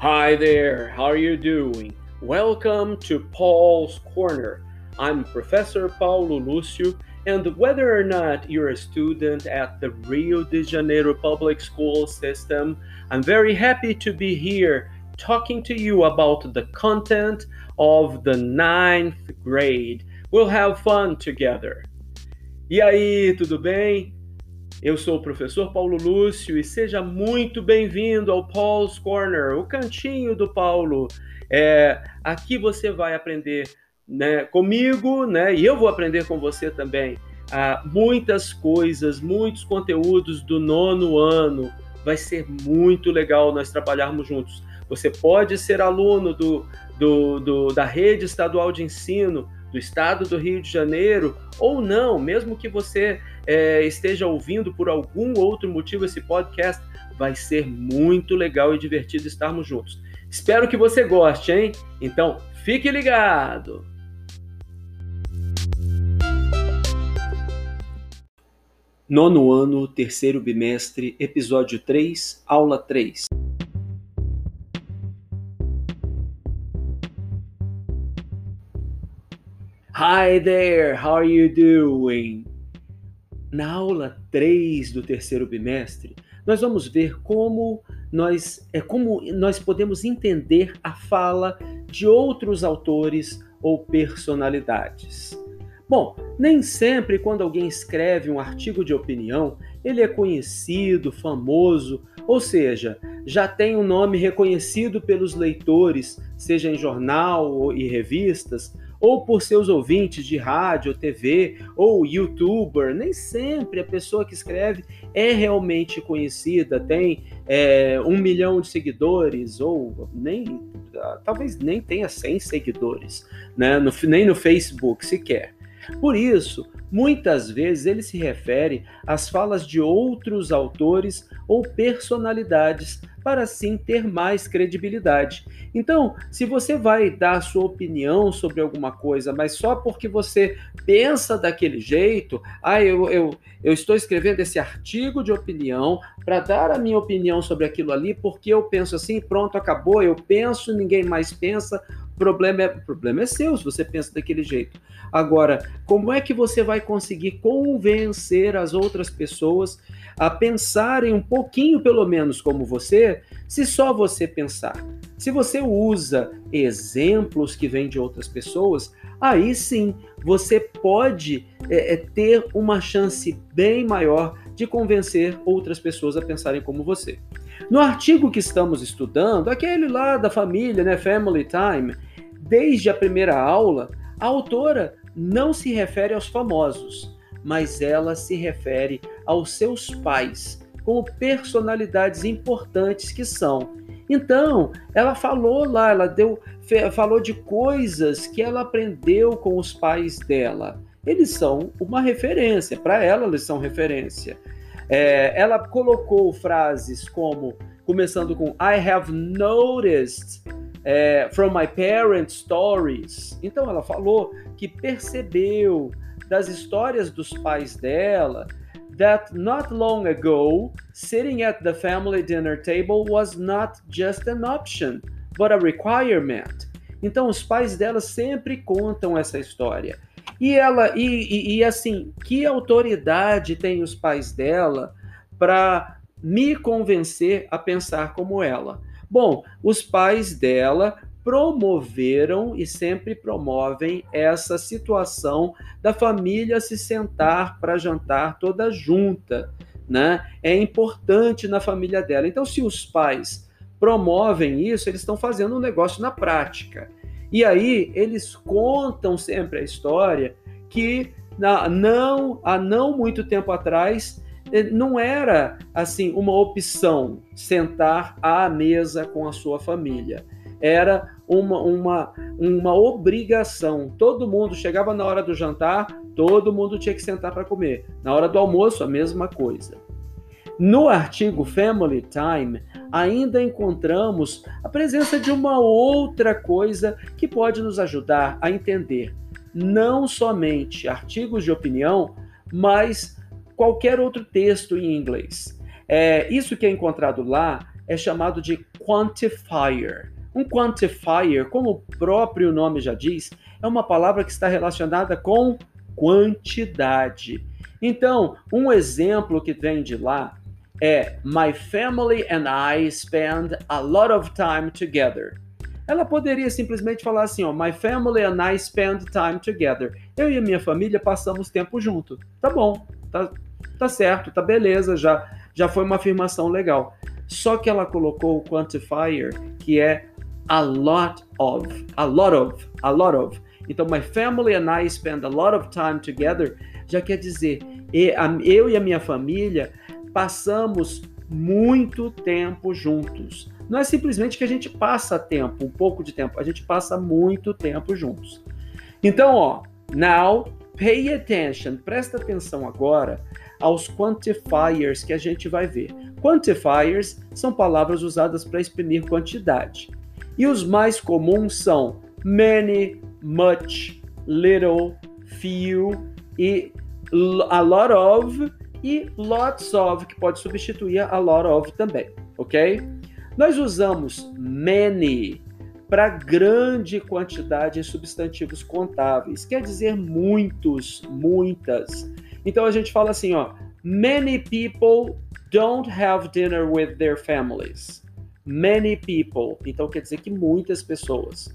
Hi there, how are you doing? Welcome to Paul's Corner. I'm Professor Paulo Lúcio, and whether or not you're a student at the Rio de Janeiro public school system, I'm very happy to be here talking to you about the content of the ninth grade. We'll have fun together. E aí, tudo bem? Eu sou o professor Paulo Lúcio e seja muito bem-vindo ao Paul's Corner, o cantinho do Paulo. É, aqui você vai aprender né, comigo, né, e eu vou aprender com você também, ah, muitas coisas, muitos conteúdos do nono ano. Vai ser muito legal nós trabalharmos juntos. Você pode ser aluno do, do, do da rede estadual de ensino do estado do Rio de Janeiro, ou não, mesmo que você é, esteja ouvindo por algum outro motivo esse podcast, vai ser muito legal e divertido estarmos juntos. Espero que você goste, hein? Então, fique ligado! Nono ano, terceiro bimestre, episódio 3, aula 3. Hi there, how are you doing? Na aula 3 do terceiro bimestre, nós vamos ver como nós é como nós podemos entender a fala de outros autores ou personalidades. Bom, nem sempre quando alguém escreve um artigo de opinião, ele é conhecido, famoso, ou seja, já tem um nome reconhecido pelos leitores, seja em jornal e revistas, ou por seus ouvintes de rádio, TV ou youtuber. Nem sempre a pessoa que escreve é realmente conhecida, tem é, um milhão de seguidores, ou nem talvez nem tenha 100 seguidores, né? No, nem no Facebook sequer. Por isso, muitas vezes ele se refere às falas de outros autores ou personalidades para assim ter mais credibilidade. Então, se você vai dar sua opinião sobre alguma coisa, mas só porque você pensa daquele jeito, ah, eu, eu, eu estou escrevendo esse artigo de opinião para dar a minha opinião sobre aquilo ali, porque eu penso assim, pronto, acabou, eu penso, ninguém mais pensa, problema é, problema é seu se você pensa daquele jeito. Agora, como é que você vai conseguir convencer as outras pessoas a pensarem um pouquinho, pelo menos, como você, se só você pensar? Se você usa exemplos que vêm de outras pessoas, aí sim você pode é, é, ter uma chance bem maior de convencer outras pessoas a pensarem como você. No artigo que estamos estudando, aquele lá da família, né, Family Time, desde a primeira aula, a autora não se refere aos famosos, mas ela se refere aos seus pais, como personalidades importantes que são. Então, ela falou lá, ela deu, falou de coisas que ela aprendeu com os pais dela. Eles são uma referência, para ela eles são referência. É, ela colocou frases como, começando com I have noticed é, from my parents' stories. Então ela falou que percebeu das histórias dos pais dela that not long ago, sitting at the family dinner table was not just an option, but a requirement. Então os pais dela sempre contam essa história. E ela e, e, e assim, que autoridade tem os pais dela para me convencer a pensar como ela? Bom, os pais dela promoveram e sempre promovem essa situação da família se sentar para jantar toda junta, né? É importante na família dela. Então, se os pais promovem isso, eles estão fazendo um negócio na prática. E aí eles contam sempre a história que na, não há não muito tempo atrás não era assim uma opção sentar à mesa com a sua família era uma, uma, uma obrigação. Todo mundo chegava na hora do jantar, todo mundo tinha que sentar para comer. Na hora do almoço, a mesma coisa. No artigo Family Time, ainda encontramos a presença de uma outra coisa que pode nos ajudar a entender não somente artigos de opinião, mas qualquer outro texto em inglês. É, isso que é encontrado lá é chamado de quantifier. Um quantifier, como o próprio nome já diz, é uma palavra que está relacionada com quantidade. Então, um exemplo que vem de lá é My family and I spend a lot of time together. Ela poderia simplesmente falar assim, ó, My family and I spend time together. Eu e a minha família passamos tempo junto. Tá bom, tá, tá certo, tá beleza, já já foi uma afirmação legal. Só que ela colocou o quantifier, que é a lot of, a lot of, a lot of. Então, my family and I spend a lot of time together já quer dizer, eu e a minha família passamos muito tempo juntos. Não é simplesmente que a gente passa tempo, um pouco de tempo, a gente passa muito tempo juntos. Então, ó, now pay attention, presta atenção agora aos quantifiers que a gente vai ver. Quantifiers são palavras usadas para exprimir quantidade. E os mais comuns são many, much, little, few e a lot of e lots of, que pode substituir a lot of também, ok? Nós usamos many para grande quantidade em substantivos contáveis, quer dizer muitos, muitas. Então a gente fala assim, ó, many people don't have dinner with their families. Many people, então quer dizer que muitas pessoas.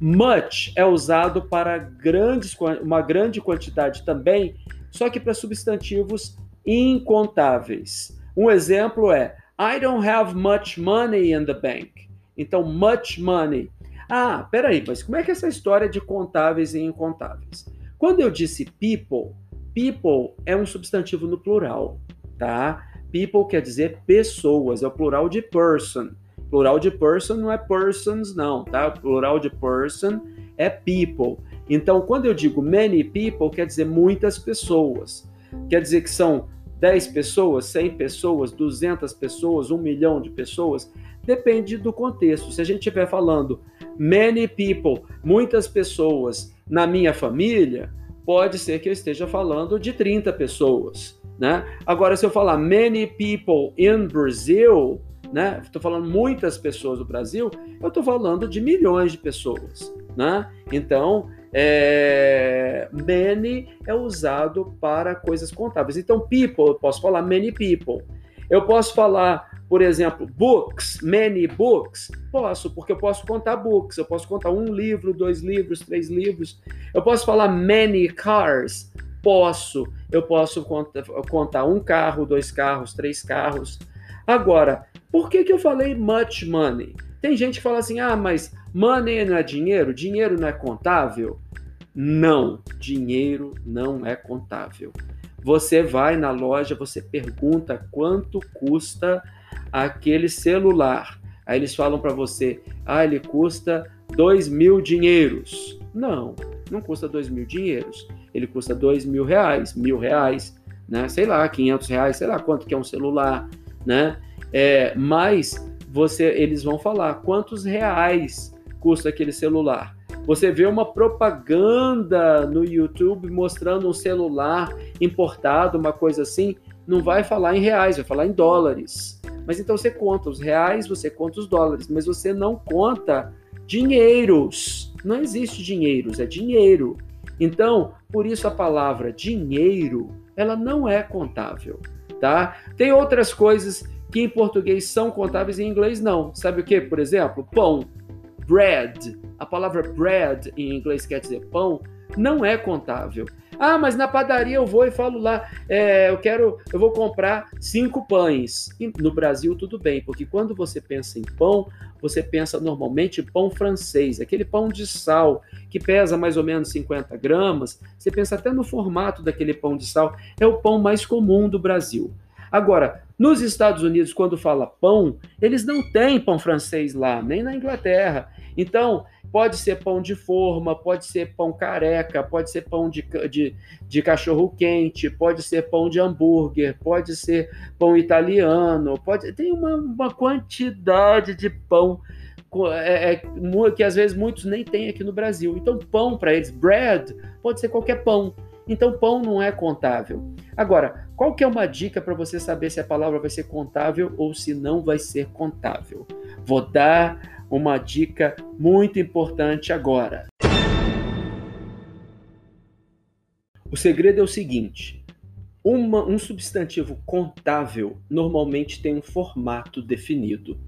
Much é usado para grandes, uma grande quantidade também, só que para substantivos incontáveis. Um exemplo é I don't have much money in the bank. Então, much money. Ah, peraí, mas como é que é essa história de contáveis e incontáveis? Quando eu disse people, people é um substantivo no plural, tá? People quer dizer pessoas, é o plural de person. Plural de person não é persons, não, tá? Plural de person é people. Então, quando eu digo many people, quer dizer muitas pessoas. Quer dizer que são 10 pessoas, 100 pessoas, 200 pessoas, 1 milhão de pessoas? Depende do contexto. Se a gente estiver falando many people, muitas pessoas na minha família, pode ser que eu esteja falando de 30 pessoas. Né? Agora, se eu falar many people in Brazil, né? Estou falando muitas pessoas do Brasil, eu estou falando de milhões de pessoas, né? Então, é, many é usado para coisas contáveis. Então, people, eu posso falar many people. Eu posso falar, por exemplo, books, many books. Posso, porque eu posso contar books. Eu posso contar um livro, dois livros, três livros. Eu posso falar many cars. Posso. Eu posso contar um carro, dois carros, três carros. Agora, por que, que eu falei much money? Tem gente que fala assim: ah, mas money não é dinheiro? Dinheiro não é contável? Não, dinheiro não é contável. Você vai na loja, você pergunta quanto custa aquele celular. Aí eles falam para você: ah, ele custa dois mil dinheiros. Não, não custa dois mil dinheiros. Ele custa dois mil reais, mil reais, né? Sei lá, quinhentos reais, sei lá quanto que é um celular, né? É, mas você, eles vão falar quantos reais custa aquele celular. Você vê uma propaganda no YouTube mostrando um celular importado, uma coisa assim, não vai falar em reais, vai falar em dólares. Mas então você conta os reais, você conta os dólares, mas você não conta dinheiros. Não existe dinheiros, é dinheiro. Então, por isso a palavra dinheiro, ela não é contável, tá? Tem outras coisas que em português são contáveis e em inglês não. Sabe o que, por exemplo? Pão, bread. A palavra bread em inglês quer dizer pão, não é contável. Ah, mas na padaria eu vou e falo lá, é, eu quero, eu vou comprar cinco pães. E no Brasil tudo bem, porque quando você pensa em pão, você pensa normalmente em pão francês, aquele pão de sal que pesa mais ou menos 50 gramas. Você pensa até no formato daquele pão de sal, é o pão mais comum do Brasil. Agora, nos Estados Unidos, quando fala pão, eles não têm pão francês lá, nem na Inglaterra. Então, pode ser pão de forma, pode ser pão careca, pode ser pão de, de, de cachorro quente, pode ser pão de hambúrguer, pode ser pão italiano, pode tem uma, uma quantidade de pão é, é, que às vezes muitos nem têm aqui no Brasil. Então, pão para eles, bread, pode ser qualquer pão. Então, pão não é contável. Agora, qual que é uma dica para você saber se a palavra vai ser contável ou se não vai ser contável? Vou dar uma dica muito importante agora. O segredo é o seguinte: uma, um substantivo contável normalmente tem um formato definido.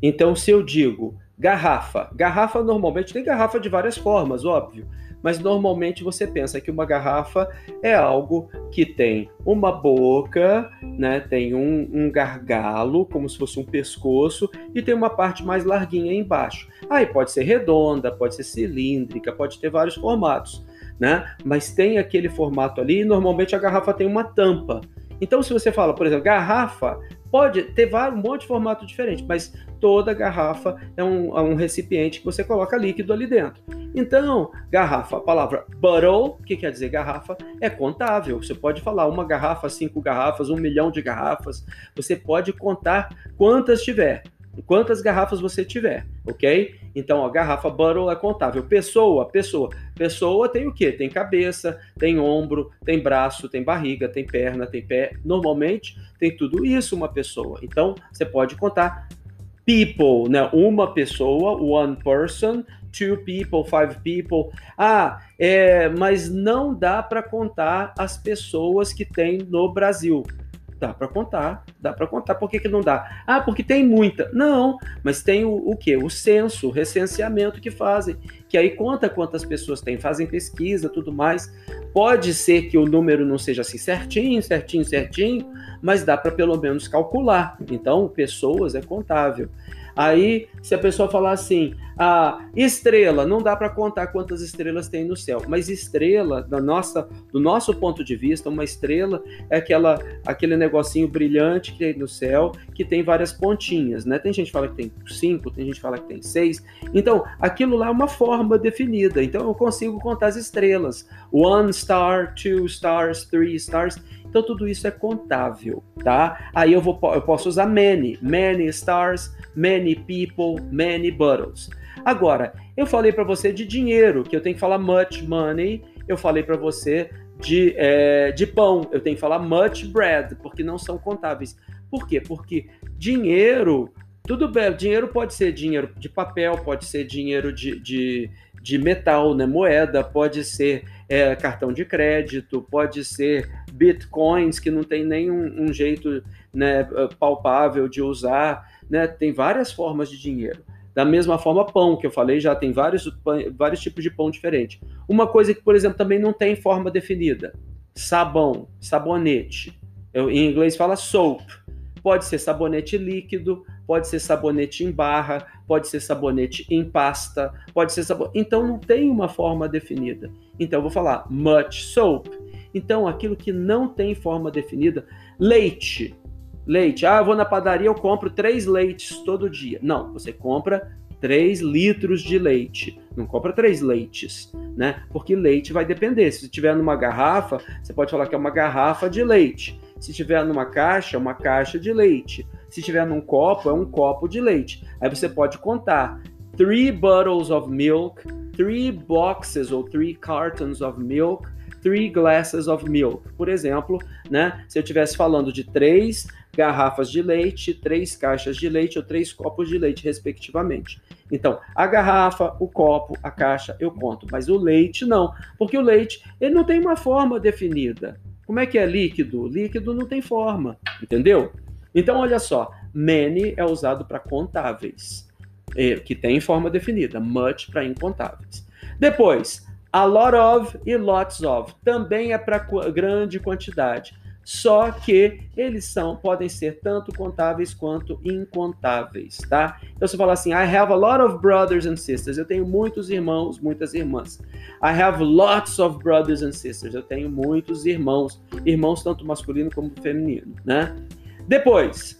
Então, se eu digo garrafa, garrafa normalmente tem garrafa de várias formas, óbvio mas normalmente você pensa que uma garrafa é algo que tem uma boca, né, tem um, um gargalo, como se fosse um pescoço, e tem uma parte mais larguinha embaixo. Aí pode ser redonda, pode ser cilíndrica, pode ter vários formatos, né? Mas tem aquele formato ali, e normalmente a garrafa tem uma tampa. Então, se você fala, por exemplo, garrafa, pode ter um monte de formato diferente, mas toda garrafa é um, é um, recipiente que você coloca líquido ali dentro. Então, garrafa, a palavra bottle, que quer dizer garrafa, é contável. Você pode falar uma garrafa, cinco garrafas, um milhão de garrafas. Você pode contar quantas tiver quantas garrafas você tiver, ok? Então, a garrafa bottle é contável. Pessoa, pessoa. Pessoa tem o quê? Tem cabeça, tem ombro, tem braço, tem barriga, tem perna, tem pé. Normalmente tem tudo isso uma pessoa. Então, você pode contar people, né? Uma pessoa, one person, two people, five people. Ah, é, mas não dá para contar as pessoas que tem no Brasil. Dá para contar, dá para contar. Por que, que não dá? Ah, porque tem muita. Não, mas tem o, o quê? O censo, o recenseamento que fazem, que aí conta quantas pessoas tem, fazem pesquisa, tudo mais. Pode ser que o número não seja assim certinho, certinho, certinho, mas dá para pelo menos calcular. Então, pessoas é contável. Aí, se a pessoa falar assim, a estrela, não dá para contar quantas estrelas tem no céu, mas estrela, da nossa, do nosso ponto de vista, uma estrela é aquela, aquele negocinho brilhante que tem no céu, que tem várias pontinhas, né? Tem gente que fala que tem cinco, tem gente que fala que tem seis. Então, aquilo lá é uma forma definida. Então, eu consigo contar as estrelas. One star, two stars, three stars. Então tudo isso é contável, tá? Aí eu vou eu posso usar many, many stars, many people, many bottles. Agora, eu falei para você de dinheiro, que eu tenho que falar much money. Eu falei para você de, é, de pão, eu tenho que falar much bread, porque não são contáveis. Por quê? Porque dinheiro, tudo bem, dinheiro pode ser dinheiro de papel, pode ser dinheiro de, de, de metal, né, moeda, pode ser é, cartão de crédito, pode ser bitcoins, que não tem nenhum um jeito né, palpável de usar, né, tem várias formas de dinheiro. Da mesma forma, pão, que eu falei, já tem vários, vários tipos de pão diferentes. Uma coisa que, por exemplo, também não tem forma definida: sabão, sabonete. Eu, em inglês fala soap. Pode ser sabonete líquido, pode ser sabonete em barra, pode ser sabonete em pasta, pode ser sabonete. Então não tem uma forma definida. Então eu vou falar much soap. Então aquilo que não tem forma definida, leite. Leite. Ah, eu vou na padaria, eu compro três leites todo dia. Não, você compra 3 litros de leite. Não compra 3 leites, né? Porque leite vai depender. Se tiver numa garrafa, você pode falar que é uma garrafa de leite. Se tiver numa caixa, é uma caixa de leite. Se tiver num copo, é um copo de leite. Aí você pode contar three bottles of milk, three boxes ou three cartons of milk, three glasses of milk. Por exemplo, né? Se eu estivesse falando de três garrafas de leite, três caixas de leite ou três copos de leite, respectivamente. Então, a garrafa, o copo, a caixa, eu conto, mas o leite não, porque o leite ele não tem uma forma definida. Como é que é líquido? Líquido não tem forma, entendeu? Então, olha só, many é usado para contáveis, que tem forma definida, much para incontáveis. Depois, a lot of e lots of também é para grande quantidade. Só que eles são podem ser tanto contáveis quanto incontáveis, tá? Então você fala assim: I have a lot of brothers and sisters. Eu tenho muitos irmãos, muitas irmãs. I have lots of brothers and sisters. Eu tenho muitos irmãos, irmãos tanto masculino como feminino, né? Depois,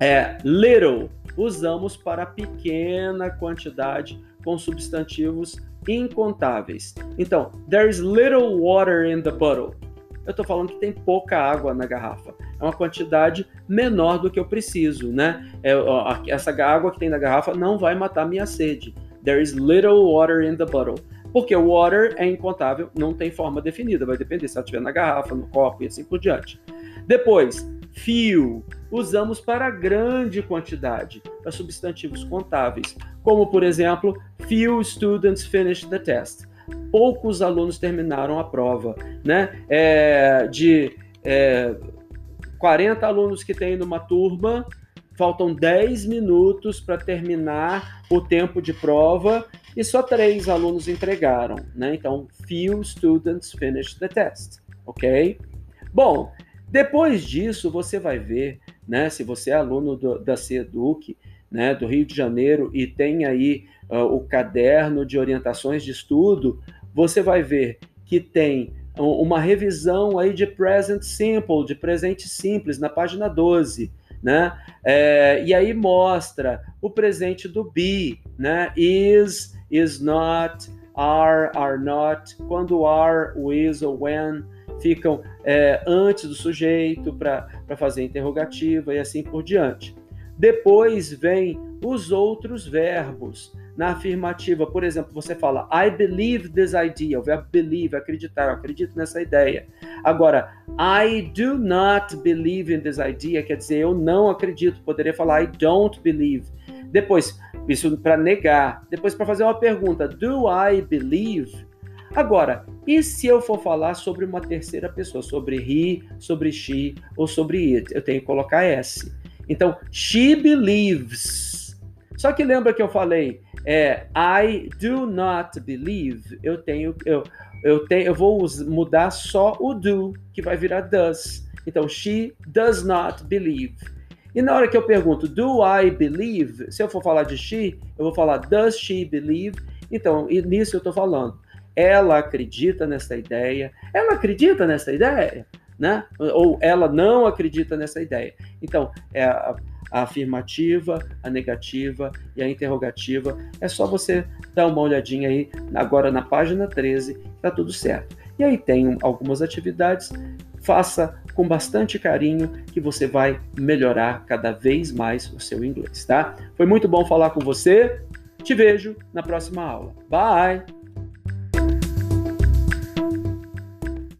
é, little, usamos para pequena quantidade com substantivos incontáveis. Então, there's little water in the bottle. Eu estou falando que tem pouca água na garrafa. É uma quantidade menor do que eu preciso, né? É, ó, essa água que tem na garrafa não vai matar minha sede. There is little water in the bottle. Porque o water é incontável, não tem forma definida, vai depender se ela estiver na garrafa, no copo e assim por diante. Depois, few. usamos para grande quantidade, para substantivos contáveis, como por exemplo, few students finished the test. Poucos alunos terminaram a prova, né? É, de é, 40 alunos que tem numa turma, faltam 10 minutos para terminar o tempo de prova e só três alunos entregaram, né? Então, few students finished the test, ok? Bom, depois disso você vai ver, né? Se você é aluno do, da CEDUC, né, do Rio de Janeiro e tem aí uh, o caderno de orientações de estudo, você vai ver que tem uma revisão aí de present simple, de presente simples, na página 12, né? É, e aí mostra o presente do be, né? Is, is not, are, are not, quando are, is ou when ficam é, antes do sujeito para fazer interrogativa e assim por diante. Depois vem os outros verbos. Na afirmativa, por exemplo, você fala I believe this idea, o verbo believe, acreditar, eu acredito nessa ideia. Agora, I do not believe in this idea, quer dizer, eu não acredito, poderia falar I don't believe. Depois, isso para negar. Depois, para fazer uma pergunta, do I believe? Agora, e se eu for falar sobre uma terceira pessoa, sobre he, sobre she ou sobre it? Eu tenho que colocar s. Então, she believes. Só que lembra que eu falei, é, I do not believe. Eu tenho, eu, eu tenho, eu vou mudar só o do, que vai virar does. Então, she does not believe. E na hora que eu pergunto, do I believe? Se eu for falar de she, eu vou falar does she believe? Então, nisso eu estou falando. Ela acredita nessa ideia. Ela acredita nessa ideia? Né? Ou ela não acredita nessa ideia. Então, é a, a afirmativa, a negativa e a interrogativa. É só você dar uma olhadinha aí agora na página 13, tá tudo certo. E aí tem algumas atividades, faça com bastante carinho que você vai melhorar cada vez mais o seu inglês, tá? Foi muito bom falar com você. Te vejo na próxima aula. Bye!